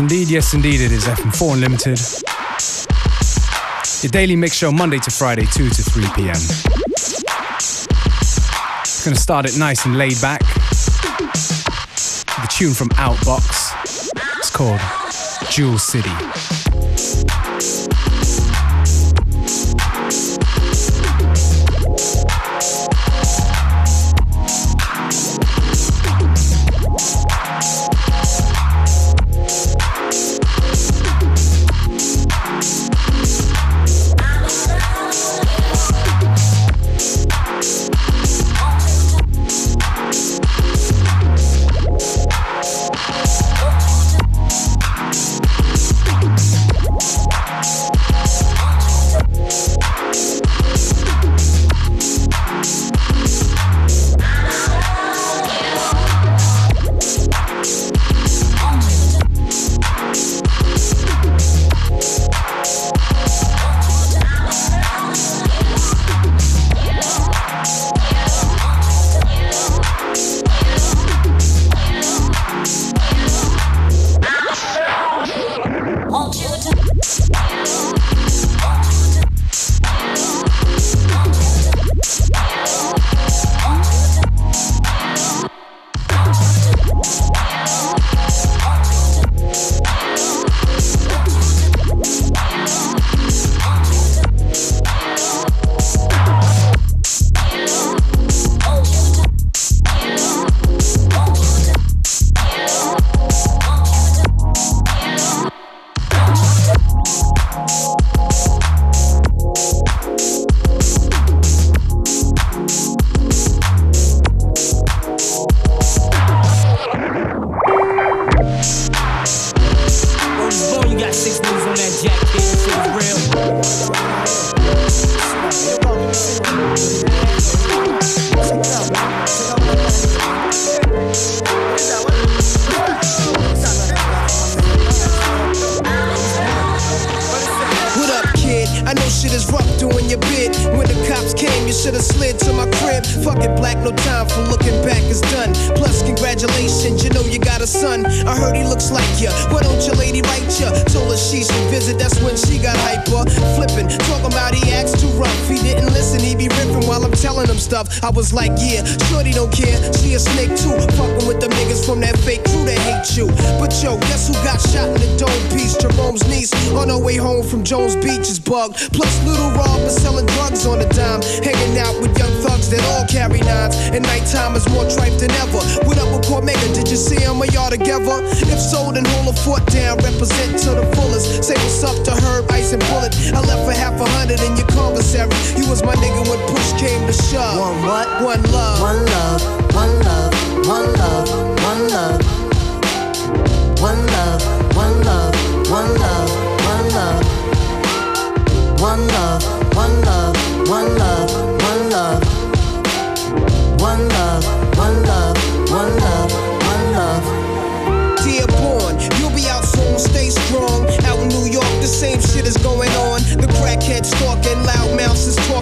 Indeed, yes, indeed, it is FM4 Unlimited. Your daily mix show Monday to Friday, 2 to 3 p.m. Gonna start it nice and laid back. The tune from Outbox. It's called Jewel City.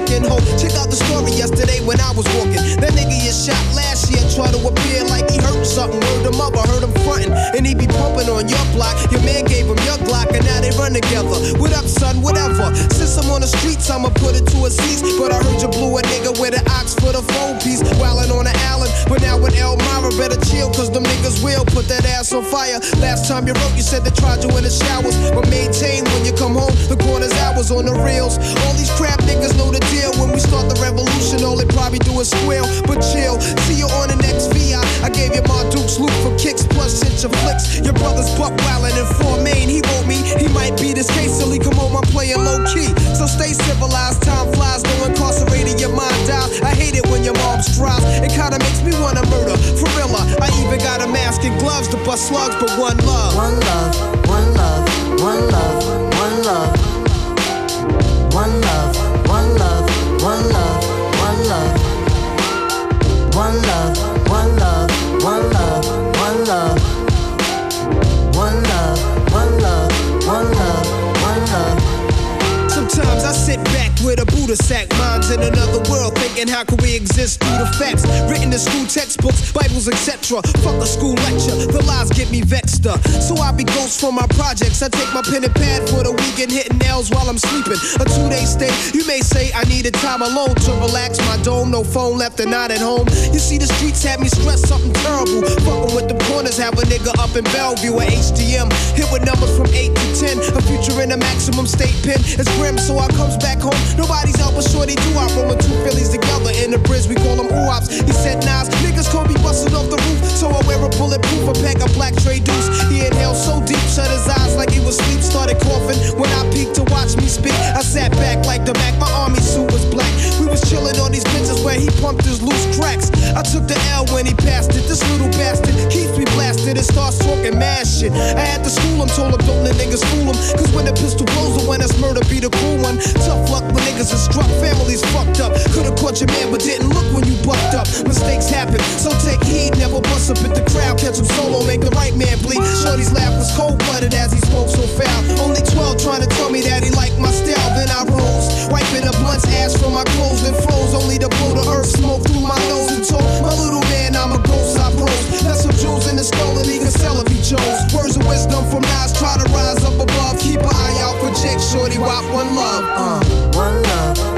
Mouths is talking. Ho, check out the story yesterday when I was walking. That nigga is shot last year try to appear like he something. Word up, I heard him frontin', and he be pumping on your block. Your man gave him your Glock, and now they run together. What up, son? Whatever. Since I'm on the streets, I'ma put it to a cease. But I heard you blew a nigga with an ox for the phone piece, wildin' on the island. But now with Elmira, better chill, cause them niggas will put that ass on fire. Last time you wrote, you said they tried you in the showers, but maintain when you come home. The corner's hours on the reels. All these crap niggas know the deal. When we start the revolution, all they probably do is squeal. But chill, see you on the next VI. I gave you my Duke's loop for kicks plus cinch of flicks. Your brother's buck wildin' in four main. He wrote me, he might be this case silly. Come on, I'm playing low key. So stay civilized, time flies, no incarcerated, your mind out. I hate it when your mom strives. It kinda makes me wanna murder. For real, I even got a mask and gloves to bust slugs, but one love. One love. One love. One love. One love. Sack, minds in another world, thinking how can we exist through the facts written in school textbooks, Bibles, etc. Fuck a school lecture, the lies get me vexed up. So I be ghost from my projects. I take my pen and pad for the weekend, hitting nails while I'm sleeping. A two day stay, you may say I needed time alone to relax my dome. No phone left and not at home. You see, the streets had me stressed something terrible. Fucking with the corners, have a nigga up in Bellevue at HDM. Hit with numbers from 8 to 10. A future in a maximum state pen. It's grim, so I comes back home. Nobody's out but shorty do I rolling two Phillies together in the bridge. We call them oops. He said, Nas, niggas could be busted off the roof. So I wear a bulletproof, a pack of black tray deuce. He inhaled so deep, shut his eyes like he was sleep. Started coughing when I peeked to watch me speak. I sat back like the back, my army suit was black. Was chilling on these benches where he pumped his loose cracks. I took the L when he passed it. This little bastard keeps me blasted and starts talking mad shit. I had to school him, told him don't let niggas fool him. Cause when the pistol blows or when it's murder, be the cool one. Tough luck when niggas are struck, families fucked up. Could've caught your man, but didn't look when you bucked up. Mistakes happen, so take heed, never bust up at the crowd. Catch him solo, make the right man bleed. Shorty's laugh was cold blooded as he spoke so foul. Only 12 trying to tell me that he liked my style, then I rose. Wiping a blunt's ass from my clothes, then froze. Only to blow the earth smoke through my nose and told my little man I'm a ghost, I pose. That's some jewels in the skull and he can sell if he chose. Words of wisdom from Nas, try to rise up above. Keep an eye out for Jake Shorty, wop one love. Uh. One love,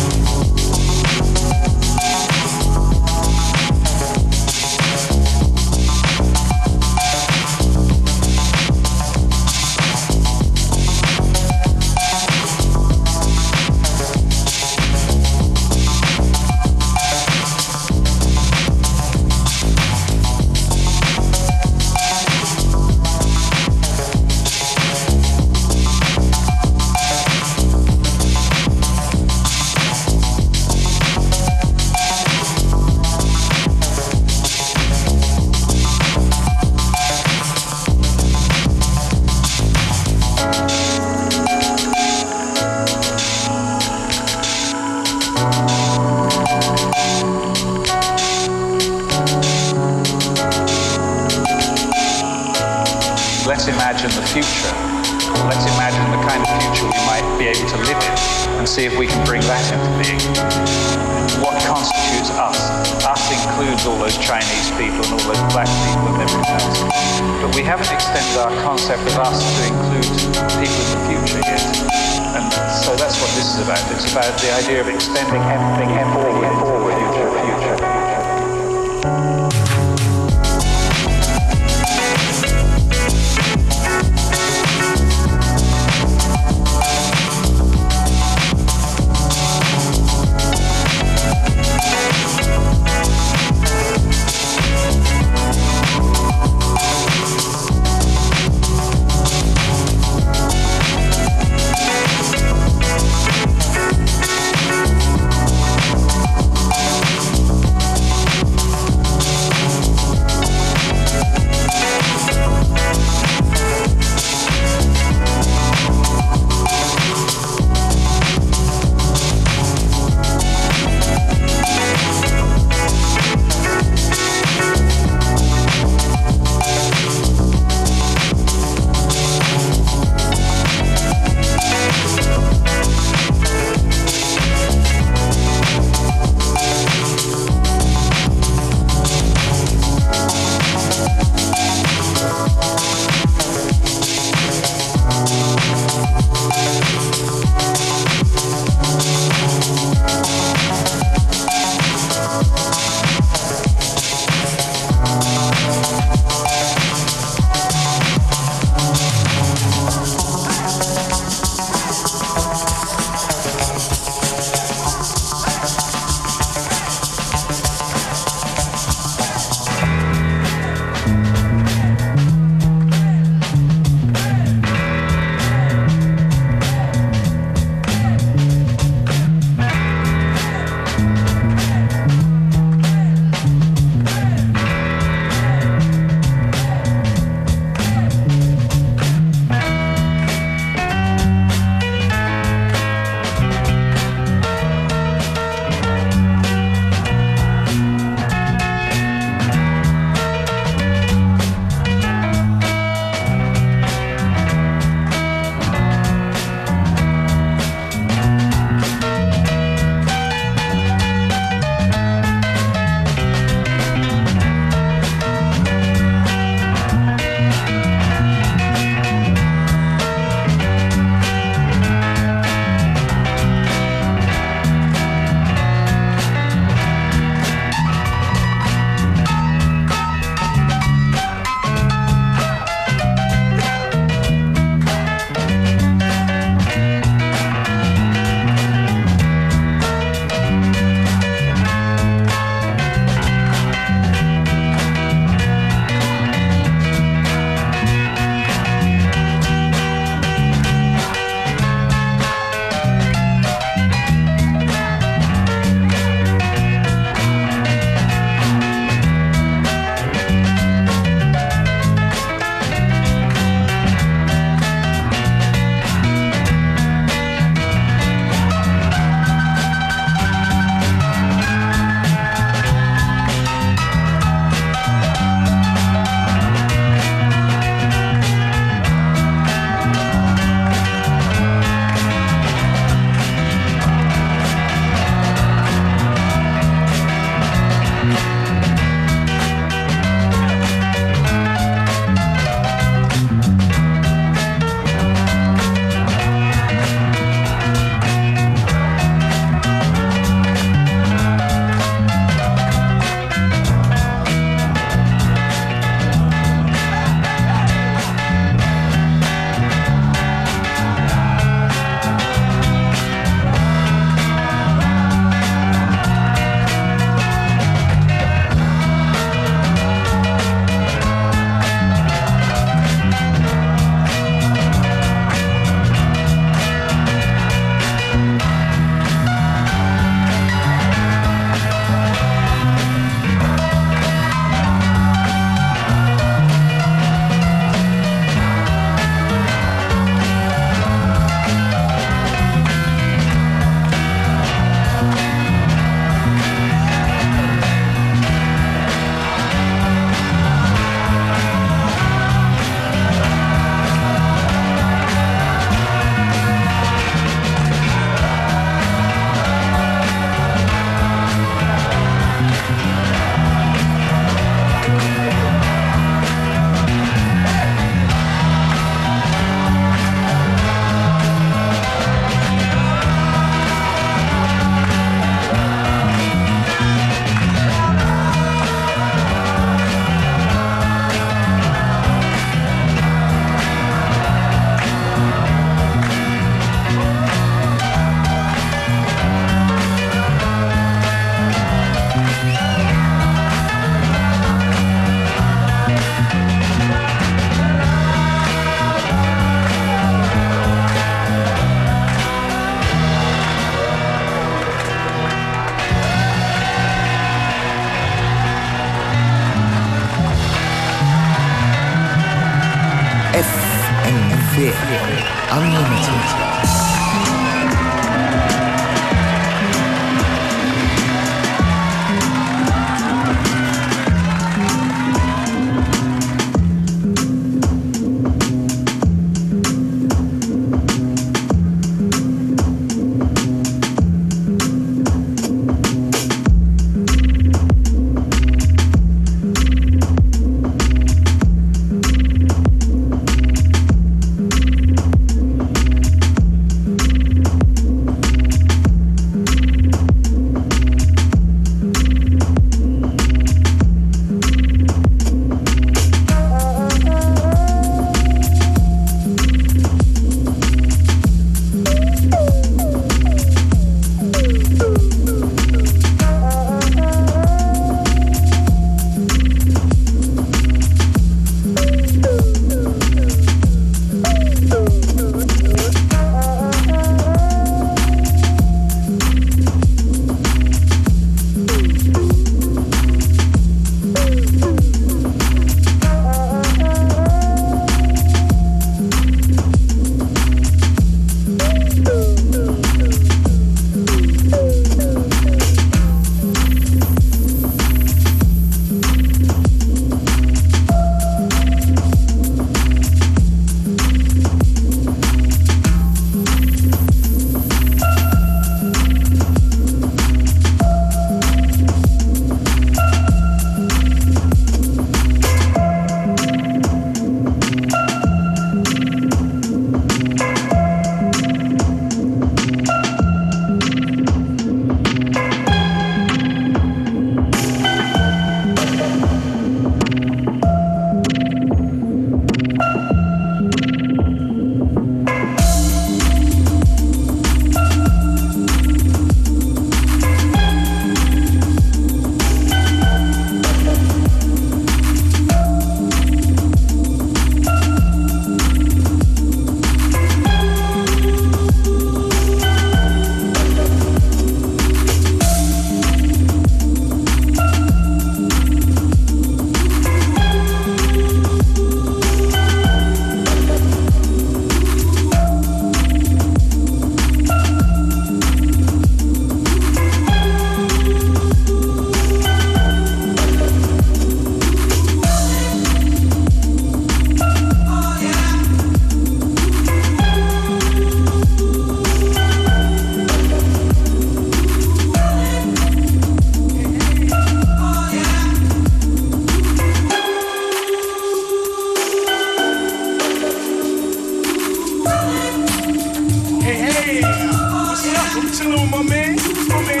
Yeah. What's up? I'm chilling with my man. My man.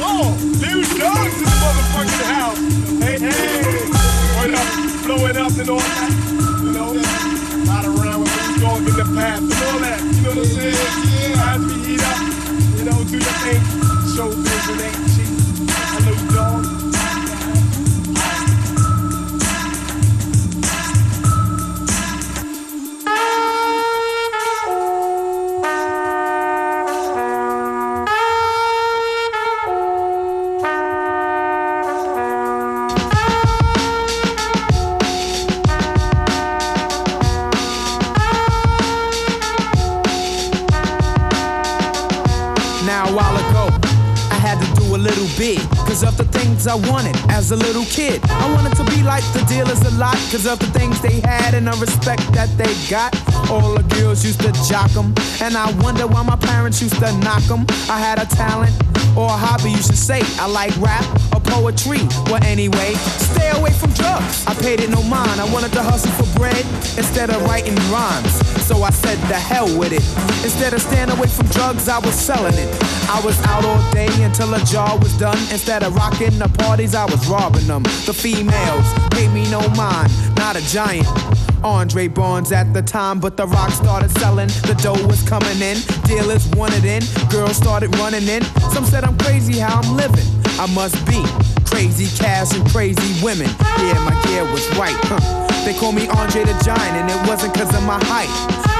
Oh, in the house. Hey, hey. Word up. Blow it up and all that. You know? Not around with this dog in the past and all that. You know what I'm saying? Yeah. Up. You know, do your thing. Show business. Cause of the things they had and the respect that they got. All the girls used to jock them. And I wonder why my parents used to knock them. I had a talent or a hobby, you should say. I like rap or poetry. Well, anyway, stay away from drugs. I paid it no mind. I wanted to hustle for bread instead of writing rhymes. So I said, the hell with it. Instead of staying away from drugs, I was selling it. I was out all day until a jar was done. Instead of rocking the parties, I was robbing them. The females paid me no mind, not a giant. Andre Barnes at the time, but the rock started selling. The dough was coming in, dealers wanted in, girls started running in. Some said I'm crazy how I'm living. I must be crazy cash and crazy women. Yeah, my gear was right. Huh. They call me Andre the Giant, and it wasn't cause of my height.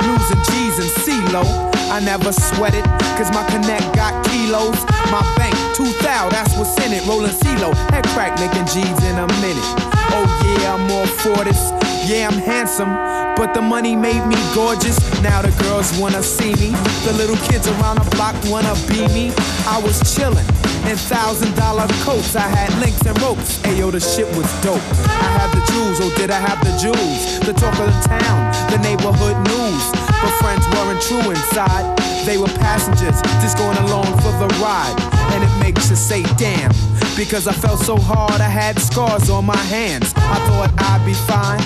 Losing G's and CeeLo. I never sweated, cause my connect got kilos. My bank, 2,000, that's what's in it. Rolling CeeLo, head crack, making G's in a minute. Oh yeah, I'm all for this. Yeah, I'm handsome, but the money made me gorgeous. Now the girls wanna see me. The little kids around the block wanna be me. I was chillin' in thousand dollar coats. I had links and ropes. Ayo, the shit was dope. I had the jewels, oh, did I have the jewels? The talk of the town, the neighborhood news. But friends weren't true inside. They were passengers, just going along for the ride. And it makes you say, damn. Because I felt so hard, I had scars on my hands. I thought I'd be fine.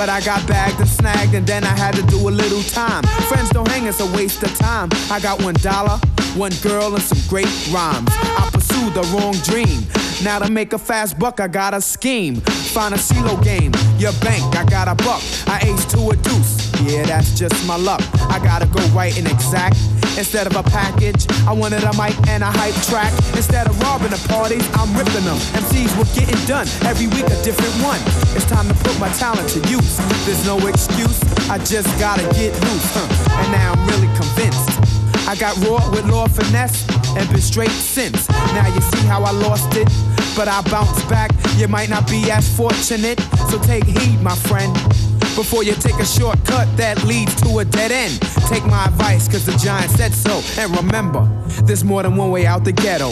But I got bagged and snagged, and then I had to do a little time. Friends don't hang, it's a waste of time. I got one dollar, one girl, and some great rhymes. I pursued the wrong dream. Now to make a fast buck, I got a scheme. Find a CeeLo game, your bank, I got a buck. I ace to a deuce, yeah, that's just my luck. I gotta go right and exact. Instead of a package, I wanted a mic and a hype track. Instead of robbing the parties, I'm ripping them. MCs were getting done, every week a different one. It's time to put my talent to use. There's no excuse, I just gotta get loose. Huh. And now I'm really convinced. I got raw with law finesse and been straight since. Now you see how I lost it, but I bounced back. You might not be as fortunate, so take heed, my friend. Before you take a shortcut that leads to a dead end. Take my advice, cause the giant said so. And remember, there's more than one way out the ghetto.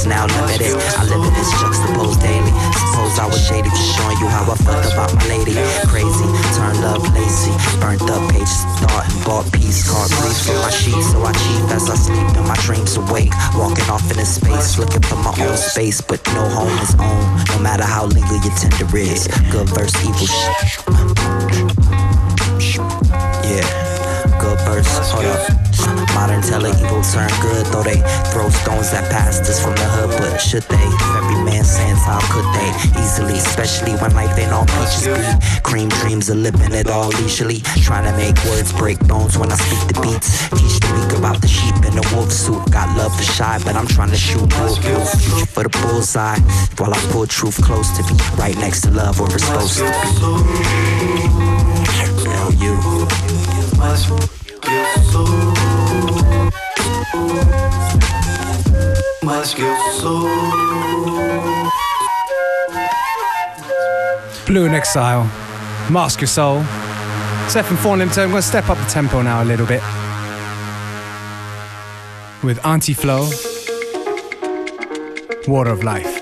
Bliss now limited. I live in this juxtaposed daily. Suppose I was shady for showing you how I felt about my lady. Crazy, turned up lazy. Burnt up pages thought and bought peace. Card briefs for my sheets, so I cheat as I sleep and my dreams awake. Walking off into space, looking for my own space, but no home is own. No matter how legal your tender is. Good verse, evil shit. Yeah, good verse. Hold up. Modern tell it evil turn good, though they throw stones at pastors from the hood. But should they? If every man sins, how could they? Easily, especially when life ain't all peaches be. Cream dreams of living it all leisurely. Trying to make words break bones when I speak the beats. Teach the weak about the sheep in the wolf suit. Got love for shy, but I'm trying to shoot bulletproof. Future for the bullseye. While I pull truth close to me, right next to love where it's supposed to be. You. Mas que eu sou. Mas que eu sou. Blu and Exile, Mask Your Soul. It's FM4 Unlimited. I'm going to step up the tempo now a little bit with Auntie Flo, Water of Life.